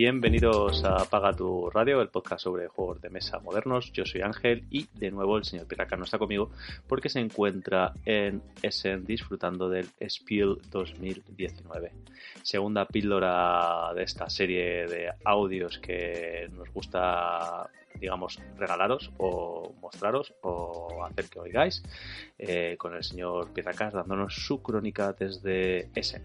Bienvenidos a Apaga tu Radio, el podcast sobre juegos de mesa modernos. Yo soy Ángel y de nuevo el señor Piraca no está conmigo porque se encuentra en Essen disfrutando del Spiel 2019. Segunda píldora de esta serie de audios que nos gusta, digamos, regalaros o mostraros o hacer que oigáis eh, con el señor Piracas dándonos su crónica desde Essen.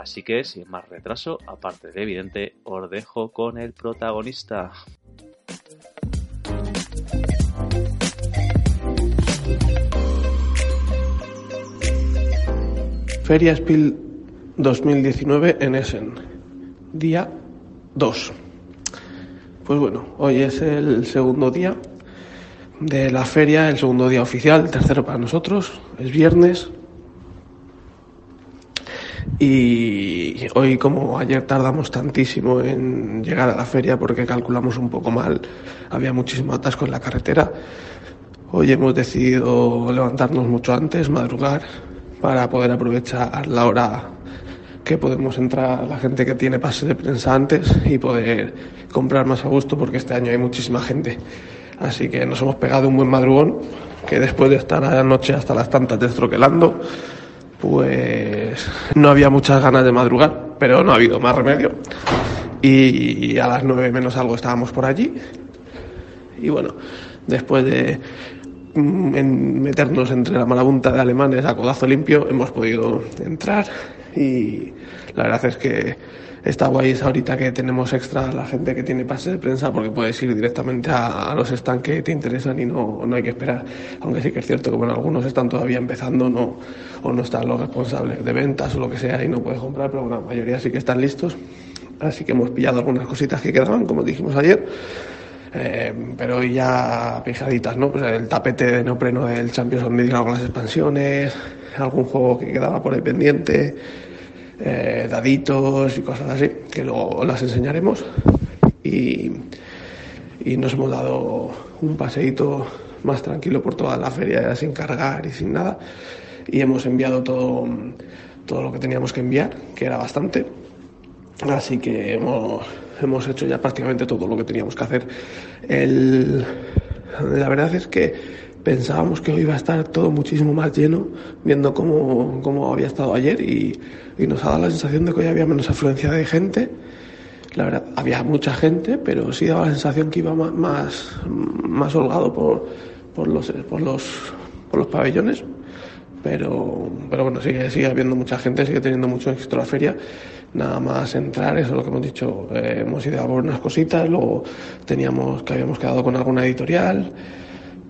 Así que, sin más retraso, aparte de evidente, os dejo con el protagonista. Feria Spiel 2019 en Essen, día 2. Pues bueno, hoy es el segundo día de la feria, el segundo día oficial, el tercero para nosotros, es viernes. Y hoy, como ayer tardamos tantísimo en llegar a la feria porque calculamos un poco mal, había muchísimo atasco en la carretera. Hoy hemos decidido levantarnos mucho antes, madrugar, para poder aprovechar la hora que podemos entrar la gente que tiene pase de prensa antes y poder comprar más a gusto porque este año hay muchísima gente. Así que nos hemos pegado un buen madrugón que después de estar a la noche hasta las tantas destroquelando, pues no había muchas ganas de madrugar, pero no ha habido más remedio. Y a las nueve menos algo estábamos por allí. Y bueno, después de mm, meternos entre la marabunta de alemanes a codazo limpio, hemos podido entrar y la verdad es que está guay esa ahorita que tenemos extra la gente que tiene pase de prensa porque puedes ir directamente a, los stands que te interesan y no, no hay que esperar. Aunque sí que es cierto que bueno, algunos están todavía empezando no, o no están los responsables de ventas o lo que sea y no puedes comprar, pero bueno, la mayoría sí que están listos. Así que hemos pillado algunas cositas que quedaban, como dijimos ayer. Eh, pero ya pijaditas, ¿no? Pues el tapete de neopreno del Champions League, algunas expansiones, algún juego que quedaba por ahí pendiente, eh, daditos y cosas así, que luego las enseñaremos. Y, y nos hemos dado un paseíto más tranquilo por toda la feria, sin cargar y sin nada. Y hemos enviado todo, todo lo que teníamos que enviar, que era bastante. Así que hemos, hemos hecho ya prácticamente todo lo que teníamos que hacer. El, la verdad es que pensábamos que hoy iba a estar todo muchísimo más lleno, viendo cómo, cómo había estado ayer y, y, nos ha dado la sensación de que hoy había menos afluencia de gente. La verdad, había mucha gente, pero sí daba la sensación que iba más, más, más holgado por, por, los, por, los, por los pabellones. Pero, pero bueno, sigue, sigue habiendo mucha gente, sigue teniendo mucho éxito la feria nada más entrar, eso es lo que hemos dicho, eh, hemos ido a ver unas cositas, luego teníamos que habíamos quedado con alguna editorial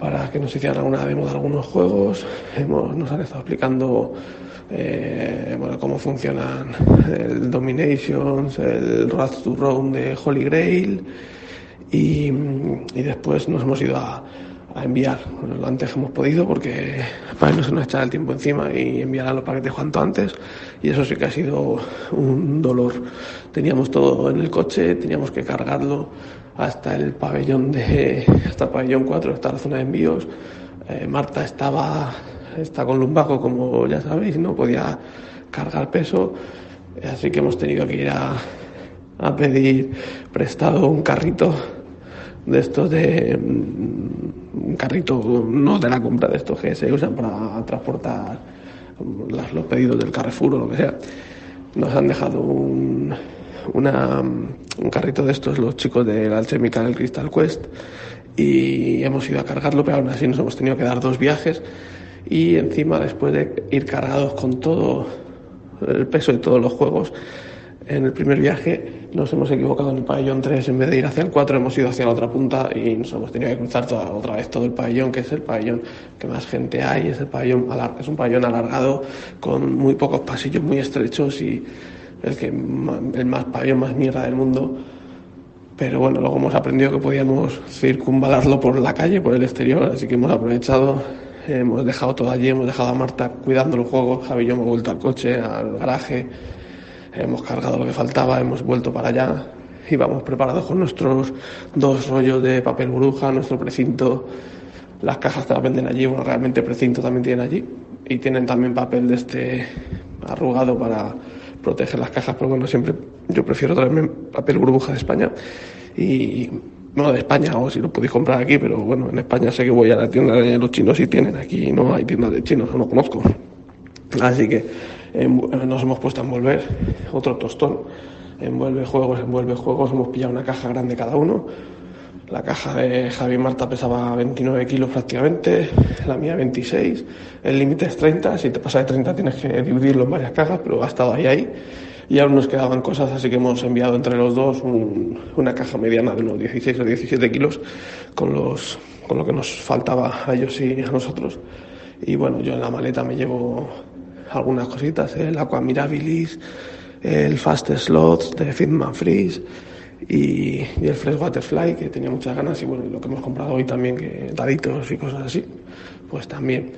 para que nos hicieran alguna demo de algunos juegos, hemos, nos han estado explicando eh, bueno, cómo funcionan el Dominations, el Wrath to Rome de Holy Grail y, y después nos hemos ido a, a enviar. Lo antes que hemos podido porque para no se nos echar el tiempo encima y enviar a los paquetes cuanto antes y eso sí que ha sido un dolor. Teníamos todo en el coche teníamos que cargarlo hasta el pabellón de hasta el pabellón 4 hasta la zona de envíos. Eh, Marta estaba está con lumbago como ya sabéis no podía cargar peso. Así que hemos tenido que ir a, a pedir prestado un carrito de estos de un carrito no de la compra de estos que se usan para transportar los pedidos del Carrefour o lo que sea. Nos han dejado un, una, un carrito de estos los chicos del Alchemical el Crystal Quest y hemos ido a cargarlo pero aún así nos hemos tenido que dar dos viajes. Y encima después de ir cargados con todo el peso de todos los juegos en el primer viaje nos hemos equivocado en el pabellón 3, en vez de ir hacia el 4 hemos ido hacia la otra punta y nos hemos tenido que cruzar toda, otra vez todo el pabellón, que es el pabellón que más gente hay, es, el pabellón, es un pabellón alargado con muy pocos pasillos muy estrechos y el, que, el más pabellón más mierda del mundo. Pero bueno, luego hemos aprendido que podíamos circunvalarlo por la calle, por el exterior, así que hemos aprovechado hemos dejado todo allí, hemos dejado a Marta cuidando el juego, Javi y yo hemos vuelto al coche, al garaje, hemos cargado lo que faltaba, hemos vuelto para allá y vamos preparados con nuestros dos rollos de papel burbuja, nuestro precinto, las cajas te las venden allí, bueno, realmente precinto también tienen allí y tienen también papel de este arrugado para proteger las cajas, pero bueno, siempre yo prefiero traerme papel burbuja de España y no de España, o si lo podéis comprar aquí, pero bueno, en España sé que voy a la tienda de los chinos y tienen, aquí no hay tiendas de chinos, no conozco. Así que nos hemos puesto a envolver otro tostón, envuelve juegos, envuelve juegos, hemos pillado una caja grande cada uno. La caja de Javi Marta pesaba 29 kilos prácticamente, la mía 26. El límite es 30, si te pasa de 30 tienes que dividirlo en varias cajas, pero ha estado ahí ahí y aún nos quedaban cosas, así que hemos enviado entre los dos una caja mediana de unos 16 o 17 kilos con, los, con lo que nos faltaba a ellos y a nosotros. Y bueno, yo en la maleta me llevo algunas cositas, el Aqua Mirabilis, el Fast Slots de Fitman Freeze y, el Fresh Waterfly, que tenía muchas ganas, y bueno, lo que hemos comprado hoy también, que daditos y cosas así, pues también.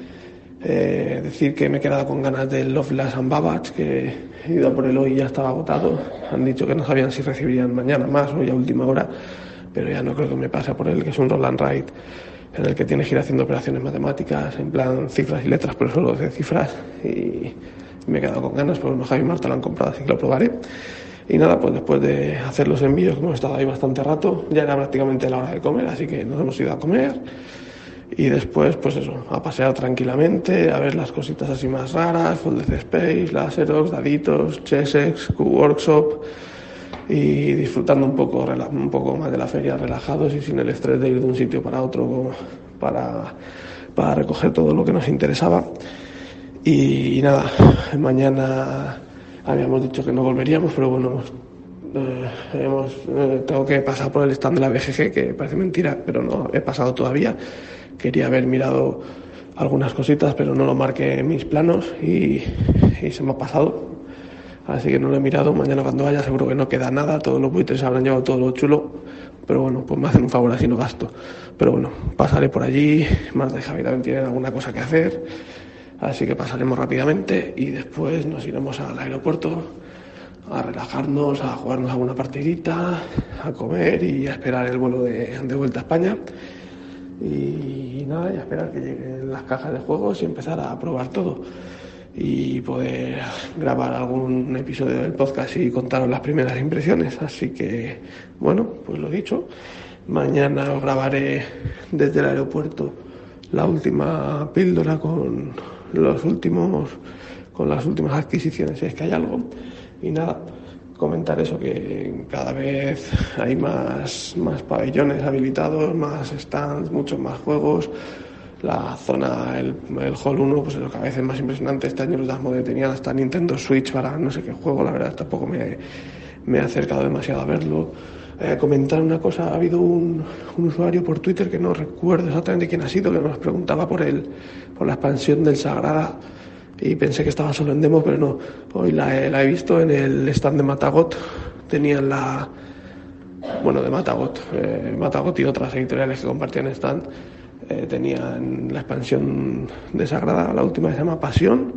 Eh, decir que me he quedado con ganas del Loveless and Babbage, que he ido por el hoy y ya estaba agotado. Han dicho que no sabían si recibirían mañana más o ya última hora, pero ya no creo que me pase por él, que es un roll and write en el que tienes que ir haciendo operaciones matemáticas, en plan cifras y letras, pero solo de cifras. Y me he quedado con ganas, porque no Javi Marta lo han comprado, así que lo probaré. Y nada, pues después de hacer los envíos, hemos estado ahí bastante rato, ya era prácticamente la hora de comer, así que nos hemos ido a comer y después, pues eso, a pasear tranquilamente, a ver las cositas así más raras, Folded Space, Laserox, Daditos, Chessex, Q-Workshop y disfrutando un poco, un poco más de la feria, relajados y sin el estrés de ir de un sitio para otro para, para recoger todo lo que nos interesaba. Y, nada, mañana habíamos dicho que no volveríamos, pero bueno, eh, hemos, eh, tengo que pasar por el stand de la BGG, que parece mentira, pero no he pasado todavía quería haber mirado algunas cositas, pero no lo marqué en mis planos y, se me ha pasado. Así que no lo he mirado. Mañana cuando vaya seguro que no queda nada. Todos los buitres habrán llevado todo lo chulo. Pero bueno, pues me hacen un favor así no gasto. Pero bueno, pasaré por allí. Marta y Javi también tienen alguna cosa que hacer. Así que pasaremos rápidamente y después nos iremos al aeropuerto a relajarnos, a jugarnos alguna partidita, a comer y a esperar el vuelo de, de vuelta a España. Y nada, y esperar que lleguen las cajas de juegos y empezar a probar todo. Y poder grabar algún episodio del podcast y contaros las primeras impresiones. Así que, bueno, pues lo dicho. Mañana os grabaré desde el aeropuerto la última píldora con los últimos con las últimas adquisiciones, si es que hay algo. Y nada, comentar eso, que cada vez hay más, más pabellones habilitados, más stands, muchos más juegos. La zona, el, el Hall 1, pues es lo que a veces es más impresionante. Este año los Dasmode tenían hasta Nintendo Switch para no sé qué juego, la verdad tampoco me, me he acercado demasiado a verlo. Eh, comentar una cosa, ha habido un, un, usuario por Twitter que no recuerdo exactamente quién ha sido, que nos preguntaba por, el, por la expansión del Sagrada y pensé que estaba solo en demo, pero no. Hoy la, he visto en el stand de Matagot. Tenían la. Bueno, de Matagot. Eh, Matagot y otras editoriales que compartían stand. Eh, tenían la expansión de Sagrada, la última se llama Pasión.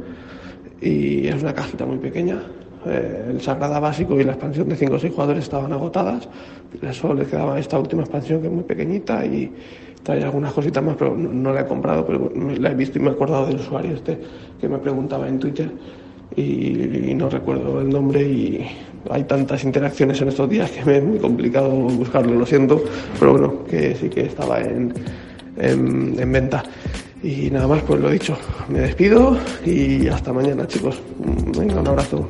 Y es una cajita muy pequeña. Eh, el Sagrada básico y la expansión de 5 o 6 jugadores estaban agotadas. Solo le quedaba esta última expansión que es muy pequeñita y trae algunas cositas más, pero no, la he comprado, pero la he visto y me he acordado del usuario este que me preguntaba en Twitter y, no recuerdo el nombre y hay tantas interacciones en estos días que me es muy complicado buscarlo, lo siento, pero bueno, que sí que estaba en, en, en venta. Y nada más, pues lo dicho, me despido y hasta mañana chicos. Venga, un abrazo.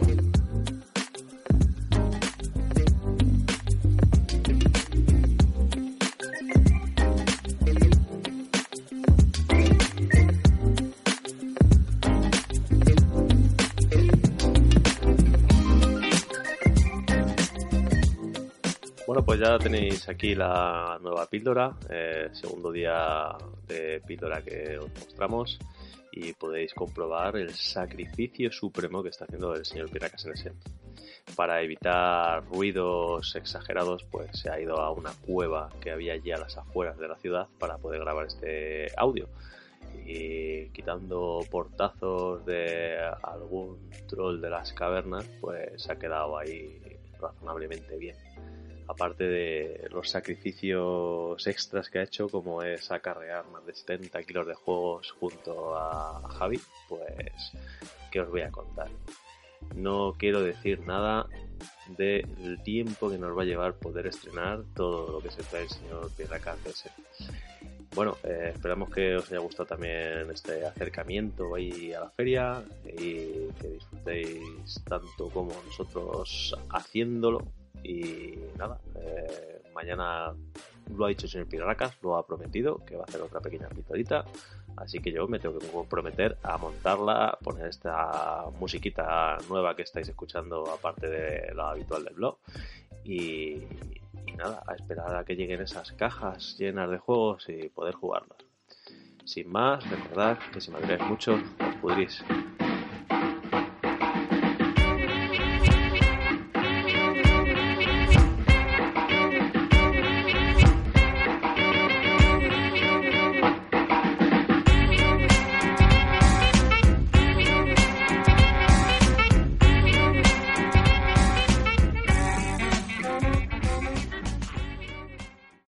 Bueno, pues ya tenéis aquí la nueva píldora, eh, segundo día de píldora que os mostramos y podéis comprobar el sacrificio supremo que está haciendo el señor Piracas en ese. Para evitar ruidos exagerados, pues se ha ido a una cueva que había allí a las afueras de la ciudad para poder grabar este audio. Y quitando portazos de algún troll de las cavernas, pues se ha quedado ahí razonablemente bien aparte de los sacrificios extras que ha hecho, como es acarrear más de 70 kilos de juegos junto a Javi, pues, ¿qué os voy a contar? No quiero decir nada del tiempo que nos va a llevar poder estrenar todo lo que se trae el señor Pierre CS. Bueno, eh, esperamos que os haya gustado también este acercamiento ahí a la feria y que disfrutéis tanto como nosotros haciéndolo y nada, eh, mañana lo ha dicho el señor Piraracas, lo ha prometido, que va a hacer otra pequeña pintadita. Así que yo me tengo que comprometer a montarla, poner esta musiquita nueva que estáis escuchando, aparte de la habitual del blog. Y, nada, a esperar a que lleguen esas cajas llenas de juegos y poder jugarlos. Sin más, recordad que si me queréis mucho, os pudrís.